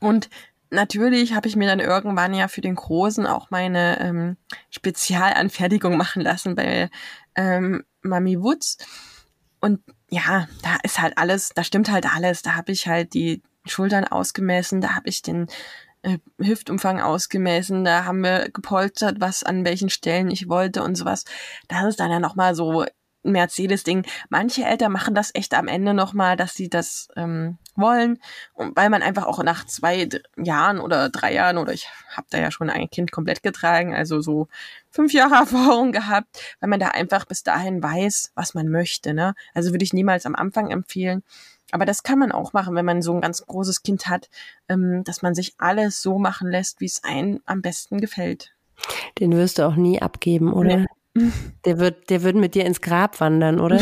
Und natürlich habe ich mir dann irgendwann ja für den Großen auch meine ähm, Spezialanfertigung machen lassen bei ähm, Mami Woods. Und ja, da ist halt alles, da stimmt halt alles. Da habe ich halt die Schultern ausgemessen, da habe ich den äh, Hüftumfang ausgemessen, da haben wir gepolstert, was an welchen Stellen ich wollte und sowas. Das ist dann ja nochmal so ein Mercedes-Ding. Manche Eltern machen das echt am Ende nochmal, dass sie das ähm, wollen, weil man einfach auch nach zwei Jahren oder drei Jahren oder ich habe da ja schon ein Kind komplett getragen, also so fünf Jahre Erfahrung gehabt, weil man da einfach bis dahin weiß, was man möchte. Ne? Also würde ich niemals am Anfang empfehlen. Aber das kann man auch machen, wenn man so ein ganz großes Kind hat, ähm, dass man sich alles so machen lässt, wie es einem am besten gefällt. Den wirst du auch nie abgeben, oder? Nee. Der wird, der wird mit dir ins Grab wandern, oder?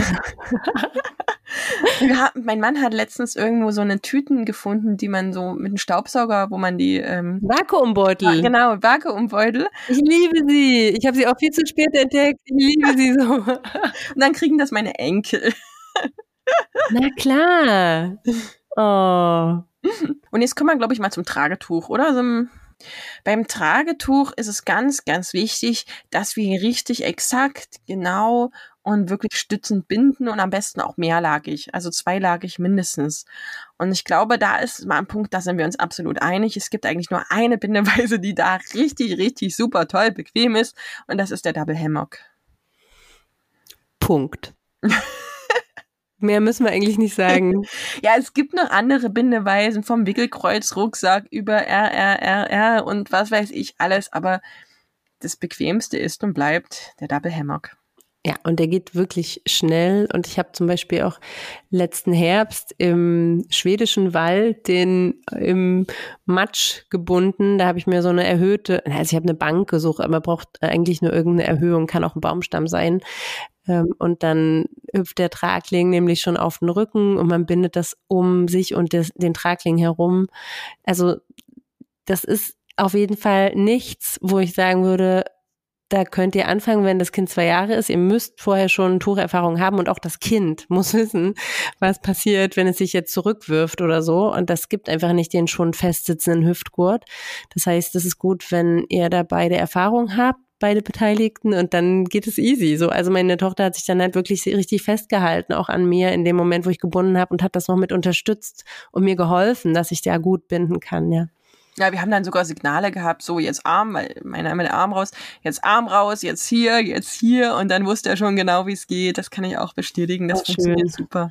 ja, mein Mann hat letztens irgendwo so eine Tüten gefunden, die man so mit einem Staubsauger, wo man die ähm, Vakuumbeutel. Ja, genau, Vakuumbeutel. Ich liebe sie. Ich habe sie auch viel zu spät entdeckt. Ich liebe sie so. Und dann kriegen das meine Enkel. Na klar. Oh. Und jetzt kommen wir, glaube ich, mal zum Tragetuch, oder? Also, beim Tragetuch ist es ganz, ganz wichtig, dass wir richtig exakt, genau und wirklich stützend binden und am besten auch mehrlagig, also zweilagig mindestens. Und ich glaube, da ist mal ein Punkt, da sind wir uns absolut einig. Es gibt eigentlich nur eine Bindeweise, die da richtig, richtig super toll bequem ist und das ist der Double Hammock. Punkt. Mehr müssen wir eigentlich nicht sagen. ja, es gibt noch andere Bindeweisen vom Wickelkreuz, Rucksack über RRRR und was weiß ich alles, aber das bequemste ist und bleibt der Double Hammock. Ja, und der geht wirklich schnell. Und ich habe zum Beispiel auch letzten Herbst im schwedischen Wald den im Matsch gebunden. Da habe ich mir so eine erhöhte, also ich habe eine Bank gesucht, aber braucht eigentlich nur irgendeine Erhöhung, kann auch ein Baumstamm sein. Ähm, und dann hüpft der Tragling nämlich schon auf den Rücken und man bindet das um sich und des, den Tragling herum. Also das ist auf jeden Fall nichts, wo ich sagen würde, da könnt ihr anfangen, wenn das Kind zwei Jahre ist. Ihr müsst vorher schon Tucherfahrung haben und auch das Kind muss wissen, was passiert, wenn es sich jetzt zurückwirft oder so. Und das gibt einfach nicht den schon festsitzenden Hüftgurt. Das heißt, es ist gut, wenn ihr da beide Erfahrung habt beide Beteiligten und dann geht es easy. So, also meine Tochter hat sich dann halt wirklich richtig festgehalten, auch an mir in dem Moment, wo ich gebunden habe und hat das noch mit unterstützt und mir geholfen, dass ich da gut binden kann, ja. Ja, wir haben dann sogar Signale gehabt, so jetzt Arm, weil meiner meine Arm raus, jetzt Arm raus, jetzt hier, jetzt hier und dann wusste er schon genau, wie es geht. Das kann ich auch bestätigen, das oh, funktioniert schön. super.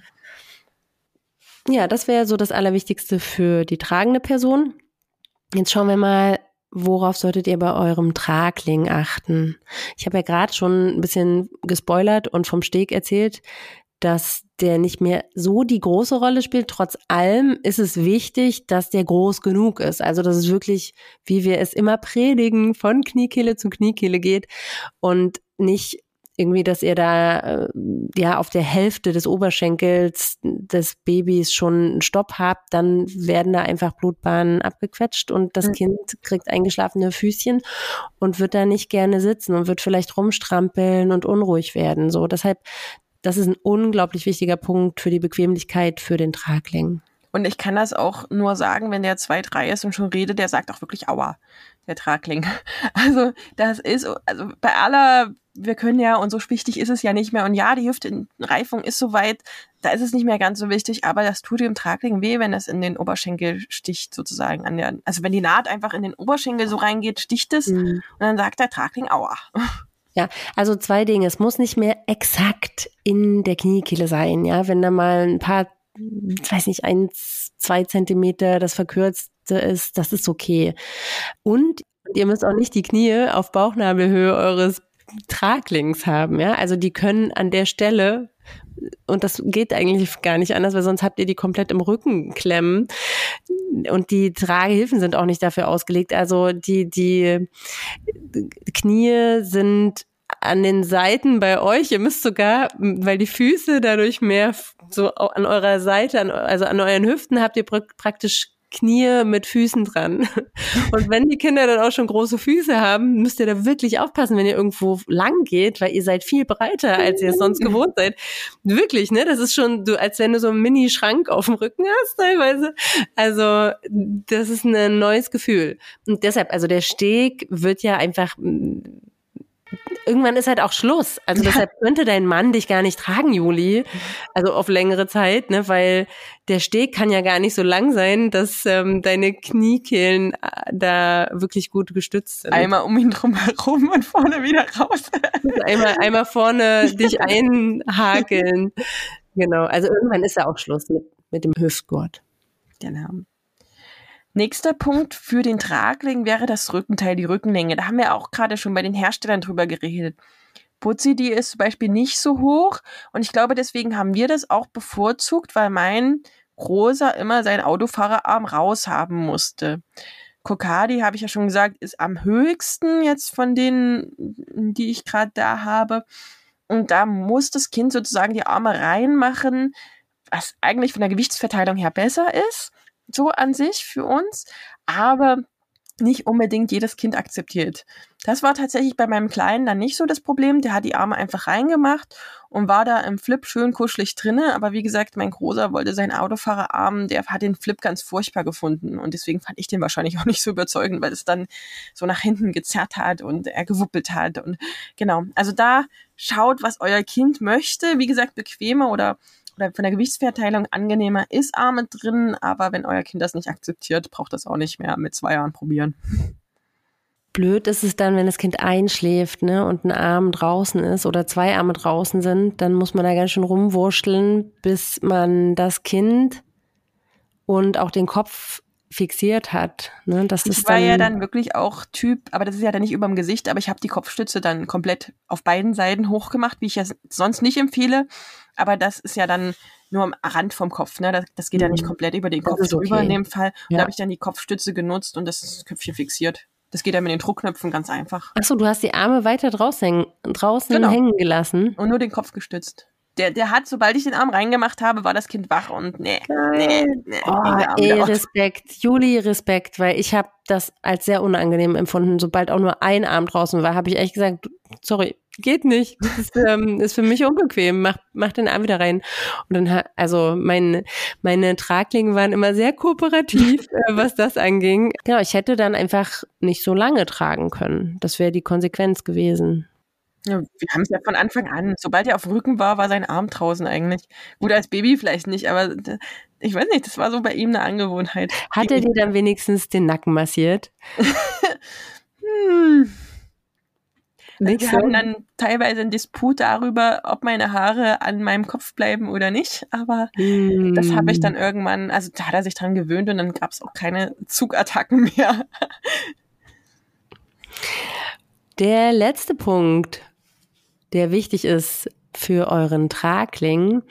Ja, das wäre so das Allerwichtigste für die tragende Person. Jetzt schauen wir mal, worauf solltet ihr bei eurem Tragling achten? Ich habe ja gerade schon ein bisschen gespoilert und vom Steg erzählt, dass der nicht mehr so die große Rolle spielt. Trotz allem ist es wichtig, dass der groß genug ist. Also, dass es wirklich, wie wir es immer predigen, von Kniekehle zu Kniekehle geht und nicht irgendwie, dass ihr da äh, ja auf der Hälfte des Oberschenkels des Babys schon einen Stopp habt, dann werden da einfach Blutbahnen abgequetscht und das mhm. Kind kriegt eingeschlafene Füßchen und wird da nicht gerne sitzen und wird vielleicht rumstrampeln und unruhig werden. So, deshalb, das ist ein unglaublich wichtiger Punkt für die Bequemlichkeit für den Tragling. Und ich kann das auch nur sagen, wenn der zwei, drei ist und schon redet, der sagt auch wirklich Aua, der Tragling. Also das ist, also bei aller wir können ja, und so wichtig ist es ja nicht mehr. Und ja, die Hüftenreifung ist soweit, da ist es nicht mehr ganz so wichtig, aber das tut dem Tragling weh, wenn das in den Oberschenkel sticht, sozusagen. An der, also wenn die Naht einfach in den Oberschenkel so reingeht, sticht es mhm. und dann sagt der Tragling, aua. Ja, also zwei Dinge. Es muss nicht mehr exakt in der Kniekehle sein, ja. Wenn da mal ein paar, ich weiß nicht, eins, zwei Zentimeter das verkürzte ist, das ist okay. Und ihr müsst auch nicht die Knie auf Bauchnabelhöhe eures Traglings haben, ja. Also die können an der Stelle und das geht eigentlich gar nicht anders, weil sonst habt ihr die komplett im Rücken klemmen. Und die Tragehilfen sind auch nicht dafür ausgelegt. Also die, die Knie sind an den Seiten bei euch. Ihr müsst sogar, weil die Füße dadurch mehr so an eurer Seite, also an euren Hüften habt ihr praktisch Knie mit Füßen dran. Und wenn die Kinder dann auch schon große Füße haben, müsst ihr da wirklich aufpassen, wenn ihr irgendwo lang geht, weil ihr seid viel breiter, als ihr es sonst gewohnt seid. Wirklich, ne? Das ist schon, du, als wenn du so einen Mini-Schrank auf dem Rücken hast, teilweise. Also, das ist ein neues Gefühl. Und deshalb, also der Steg wird ja einfach irgendwann ist halt auch Schluss. Also deshalb könnte dein Mann dich gar nicht tragen, Juli. Also auf längere Zeit, ne, weil der Steg kann ja gar nicht so lang sein, dass ähm, deine Kniekehlen äh, da wirklich gut gestützt sind. Einmal um ihn drum herum und vorne wieder raus. einmal, einmal vorne dich einhakeln. Genau. Also irgendwann ist ja auch Schluss mit, mit dem Hüftgurt. Genau. Nächster Punkt für den Tragling wäre das Rückenteil, die Rückenlänge. Da haben wir auch gerade schon bei den Herstellern drüber geredet. Putzi, die ist zum Beispiel nicht so hoch und ich glaube, deswegen haben wir das auch bevorzugt, weil mein Großer immer seinen Autofahrerarm raushaben musste. Kokadi, habe ich ja schon gesagt, ist am höchsten jetzt von denen, die ich gerade da habe. Und da muss das Kind sozusagen die Arme reinmachen, was eigentlich von der Gewichtsverteilung her besser ist so an sich für uns, aber nicht unbedingt jedes Kind akzeptiert. Das war tatsächlich bei meinem Kleinen dann nicht so das Problem. Der hat die Arme einfach reingemacht und war da im Flip schön kuschelig drinne. Aber wie gesagt, mein Großer wollte seinen Autofahrerarm, der hat den Flip ganz furchtbar gefunden. Und deswegen fand ich den wahrscheinlich auch nicht so überzeugend, weil es dann so nach hinten gezerrt hat und er gewuppelt hat. Und genau, also da schaut, was euer Kind möchte. Wie gesagt, bequemer oder oder von der Gewichtsverteilung angenehmer ist Arme drin, aber wenn euer Kind das nicht akzeptiert, braucht das auch nicht mehr mit zwei Jahren probieren. Blöd ist es dann, wenn das Kind einschläft, ne, und ein Arm draußen ist oder zwei Arme draußen sind, dann muss man da ganz schön rumwurschteln, bis man das Kind und auch den Kopf fixiert hat. Ne? Das ich war ja dann wirklich auch Typ, aber das ist ja dann nicht über dem Gesicht, aber ich habe die Kopfstütze dann komplett auf beiden Seiten hochgemacht, wie ich ja sonst nicht empfehle. Aber das ist ja dann nur am Rand vom Kopf, ne? Das, das geht mhm. ja nicht mhm. komplett über den Kopf drüber okay. in dem Fall. Ja. Da habe ich dann die Kopfstütze genutzt und das Köpfchen fixiert. Das geht ja mit den Druckknöpfen ganz einfach. Achso, du hast die Arme weiter draußen, hängen, draußen genau. hängen gelassen. Und nur den Kopf gestützt der, der hat, sobald ich den Arm reingemacht habe, war das Kind wach und nee, nee, nee. Oh, ey, Respekt, Juli, Respekt, weil ich habe das als sehr unangenehm empfunden. Sobald auch nur ein Arm draußen war, habe ich echt gesagt, sorry, geht nicht. Das ist, ähm, ist für mich unbequem. Mach, mach den Arm wieder rein. Und dann, also meine, meine Traglinge waren immer sehr kooperativ, äh, was das anging. Genau, ich hätte dann einfach nicht so lange tragen können. Das wäre die Konsequenz gewesen. Ja, wir haben es ja von Anfang an. Sobald er auf dem Rücken war, war sein Arm draußen eigentlich. Gut, als Baby vielleicht nicht, aber ich weiß nicht, das war so bei ihm eine Angewohnheit. Hat er dir dann wenigstens den Nacken massiert? hm. Nicht wir so? hatten dann teilweise einen Disput darüber, ob meine Haare an meinem Kopf bleiben oder nicht. Aber mm. das habe ich dann irgendwann, also da hat er sich dran gewöhnt und dann gab es auch keine Zugattacken mehr. Der letzte Punkt der wichtig ist für euren Tragling,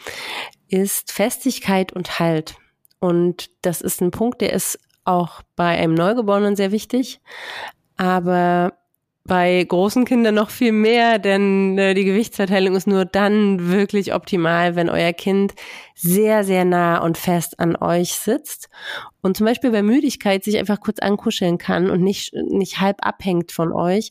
ist Festigkeit und Halt. Und das ist ein Punkt, der ist auch bei einem Neugeborenen sehr wichtig, aber bei großen Kindern noch viel mehr, denn äh, die Gewichtsverteilung ist nur dann wirklich optimal, wenn euer Kind sehr, sehr nah und fest an euch sitzt und zum Beispiel bei Müdigkeit sich einfach kurz ankuscheln kann und nicht, nicht halb abhängt von euch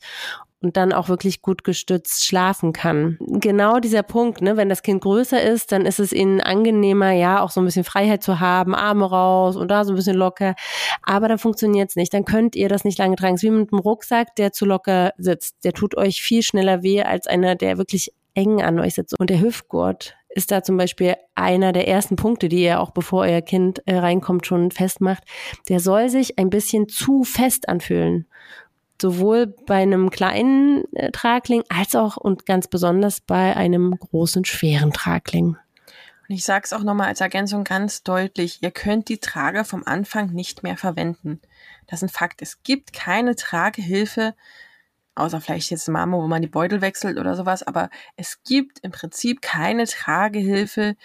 und dann auch wirklich gut gestützt schlafen kann. Genau dieser Punkt, ne, wenn das Kind größer ist, dann ist es ihnen angenehmer, ja, auch so ein bisschen Freiheit zu haben, Arme raus und da so ein bisschen locker. Aber dann funktioniert es nicht. Dann könnt ihr das nicht lange tragen. Es ist wie mit einem Rucksack, der zu locker sitzt. Der tut euch viel schneller weh als einer, der wirklich eng an euch sitzt. Und der Hüftgurt ist da zum Beispiel einer der ersten Punkte, die ihr auch bevor euer Kind äh, reinkommt schon festmacht. Der soll sich ein bisschen zu fest anfühlen. Sowohl bei einem kleinen äh, Tragling als auch und ganz besonders bei einem großen, schweren Tragling. Und ich sage es auch nochmal als Ergänzung ganz deutlich, ihr könnt die Trage vom Anfang nicht mehr verwenden. Das ist ein Fakt. Es gibt keine Tragehilfe, außer vielleicht jetzt Mama, wo man die Beutel wechselt oder sowas, aber es gibt im Prinzip keine Tragehilfe,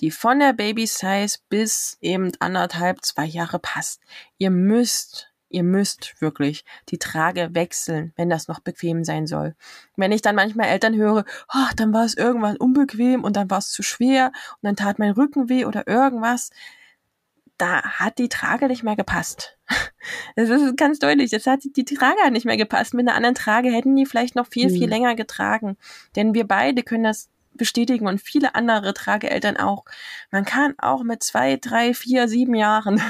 die von der Baby Size bis eben anderthalb, zwei Jahre passt. Ihr müsst, ihr müsst wirklich die Trage wechseln, wenn das noch bequem sein soll. Wenn ich dann manchmal Eltern höre, ach, dann war es irgendwann unbequem und dann war es zu schwer und dann tat mein Rücken weh oder irgendwas, da hat die Trage nicht mehr gepasst. Das ist ganz deutlich. Das hat die Trage nicht mehr gepasst. Mit einer anderen Trage hätten die vielleicht noch viel, viel mhm. länger getragen. Denn wir beide können das bestätigen und viele andere Trageeltern auch. Man kann auch mit zwei, drei, vier, sieben Jahren,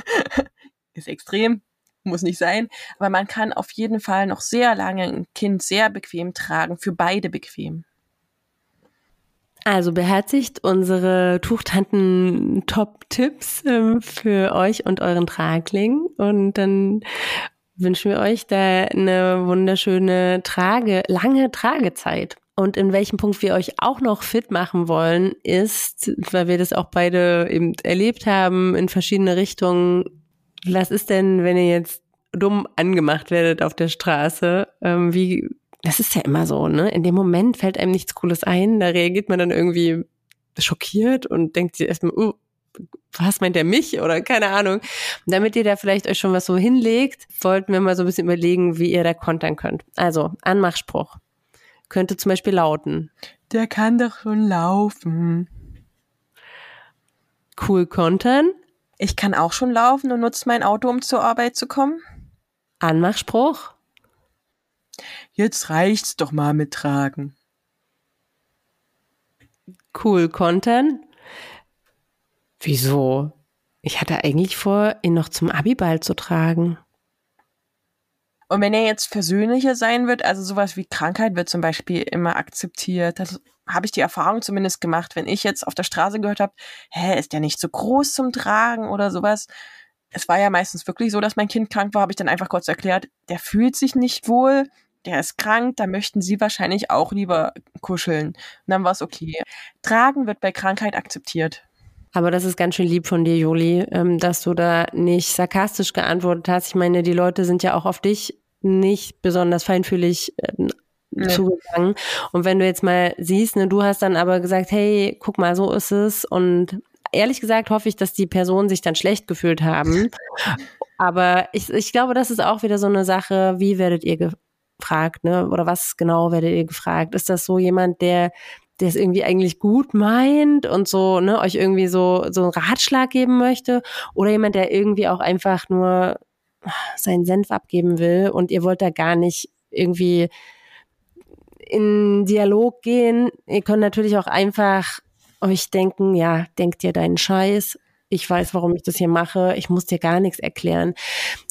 ist extrem, muss nicht sein, aber man kann auf jeden Fall noch sehr lange ein Kind sehr bequem tragen, für beide bequem. Also beherzigt unsere Tuchtanten Top-Tipps ähm, für euch und euren Tragling und dann wünschen wir euch da eine wunderschöne Trage, lange Tragezeit. Und in welchem Punkt wir euch auch noch fit machen wollen, ist, weil wir das auch beide eben erlebt haben in verschiedene Richtungen. Was ist denn, wenn ihr jetzt dumm angemacht werdet auf der Straße? Ähm, wie das ist ja immer so, ne? In dem Moment fällt einem nichts Cooles ein, da reagiert man dann irgendwie schockiert und denkt sich erstmal, uh, was meint der mich oder keine Ahnung. Und damit ihr da vielleicht euch schon was so hinlegt, wollten wir mal so ein bisschen überlegen, wie ihr da kontern könnt. Also, Anmachspruch könnte zum Beispiel lauten. Der kann doch schon laufen. Cool kontern. Ich kann auch schon laufen und nutze mein Auto, um zur Arbeit zu kommen. Anmachspruch. Jetzt reicht's doch mal mit Tragen. Cool Content. Wieso? Ich hatte eigentlich vor, ihn noch zum Abiball zu tragen. Und wenn er jetzt persönlicher sein wird, also sowas wie Krankheit wird zum Beispiel immer akzeptiert. Das habe ich die Erfahrung zumindest gemacht, wenn ich jetzt auf der Straße gehört habe, hä, ist der nicht so groß zum Tragen oder sowas. Es war ja meistens wirklich so, dass mein Kind krank war, habe ich dann einfach kurz erklärt, der fühlt sich nicht wohl, der ist krank, da möchten sie wahrscheinlich auch lieber kuscheln. Und dann war es okay. Tragen wird bei Krankheit akzeptiert. Aber das ist ganz schön lieb von dir, Juli, ähm, dass du da nicht sarkastisch geantwortet hast. Ich meine, die Leute sind ja auch auf dich nicht besonders feinfühlig äh, nee. zugegangen. Und wenn du jetzt mal siehst, ne, du hast dann aber gesagt, hey, guck mal, so ist es. Und ehrlich gesagt hoffe ich, dass die Personen sich dann schlecht gefühlt haben. Aber ich, ich glaube, das ist auch wieder so eine Sache, wie werdet ihr gefragt, ne? Oder was genau werdet ihr gefragt? Ist das so jemand, der der es irgendwie eigentlich gut meint und so, ne, euch irgendwie so, so einen Ratschlag geben möchte oder jemand, der irgendwie auch einfach nur seinen Senf abgeben will und ihr wollt da gar nicht irgendwie in Dialog gehen. Ihr könnt natürlich auch einfach euch denken, ja, denkt dir deinen Scheiß ich weiß, warum ich das hier mache, ich muss dir gar nichts erklären.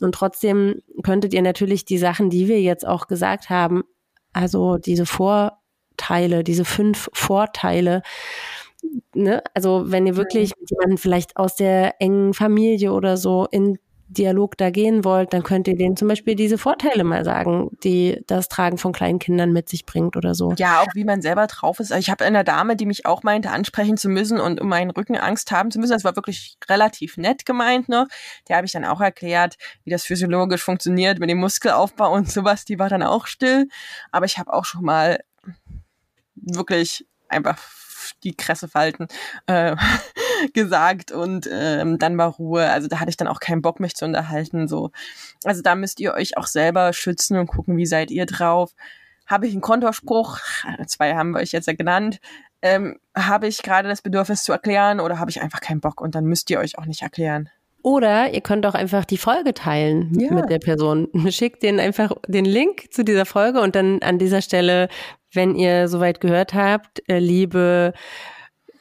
Und trotzdem könntet ihr natürlich die Sachen, die wir jetzt auch gesagt haben, also diese Vorteile, diese fünf Vorteile, ne? also wenn ihr wirklich mit jemandem vielleicht aus der engen Familie oder so in Dialog da gehen wollt, dann könnt ihr denen zum Beispiel diese Vorteile mal sagen, die das Tragen von kleinen Kindern mit sich bringt oder so. Ja, auch wie man selber drauf ist. Ich habe eine Dame, die mich auch meinte, ansprechen zu müssen und um meinen Rücken Angst haben zu müssen. Das war wirklich relativ nett gemeint noch. Der habe ich dann auch erklärt, wie das physiologisch funktioniert mit dem Muskelaufbau und sowas. Die war dann auch still. Aber ich habe auch schon mal wirklich einfach die Kresse falten äh, gesagt und ähm, dann war Ruhe. Also da hatte ich dann auch keinen Bock, mich zu unterhalten. So. Also da müsst ihr euch auch selber schützen und gucken, wie seid ihr drauf. Habe ich einen Kontorspruch, zwei haben wir euch jetzt ja genannt, ähm, habe ich gerade das Bedürfnis zu erklären oder habe ich einfach keinen Bock und dann müsst ihr euch auch nicht erklären. Oder ihr könnt auch einfach die Folge teilen Ja. mit der Person. Schickt denen einfach den Link zu dieser Folge und dann an dieser Stelle, wenn ihr soweit gehört habt, äh, liebe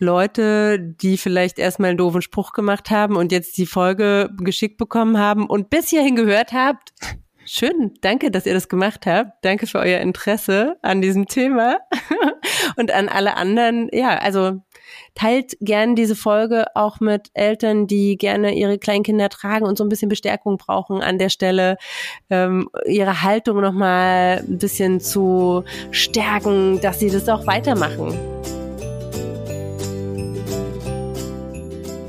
Leute, die vielleicht erstmal einen doofen Spruch gemacht haben und jetzt die Folge geschickt bekommen haben und bis hierhin gehört habt. Schön, danke, dass ihr das gemacht habt. Danke für euer Interesse an diesem Thema. Und an alle anderen, ja, also teilt gern diese Folge auch mit Eltern, die gerne ihre Kleinkinder tragen und so ein bisschen Bestärkung brauchen an der Stelle, ähm, ihre Haltung nochmal ein bisschen zu stärken, dass sie das auch weitermachen.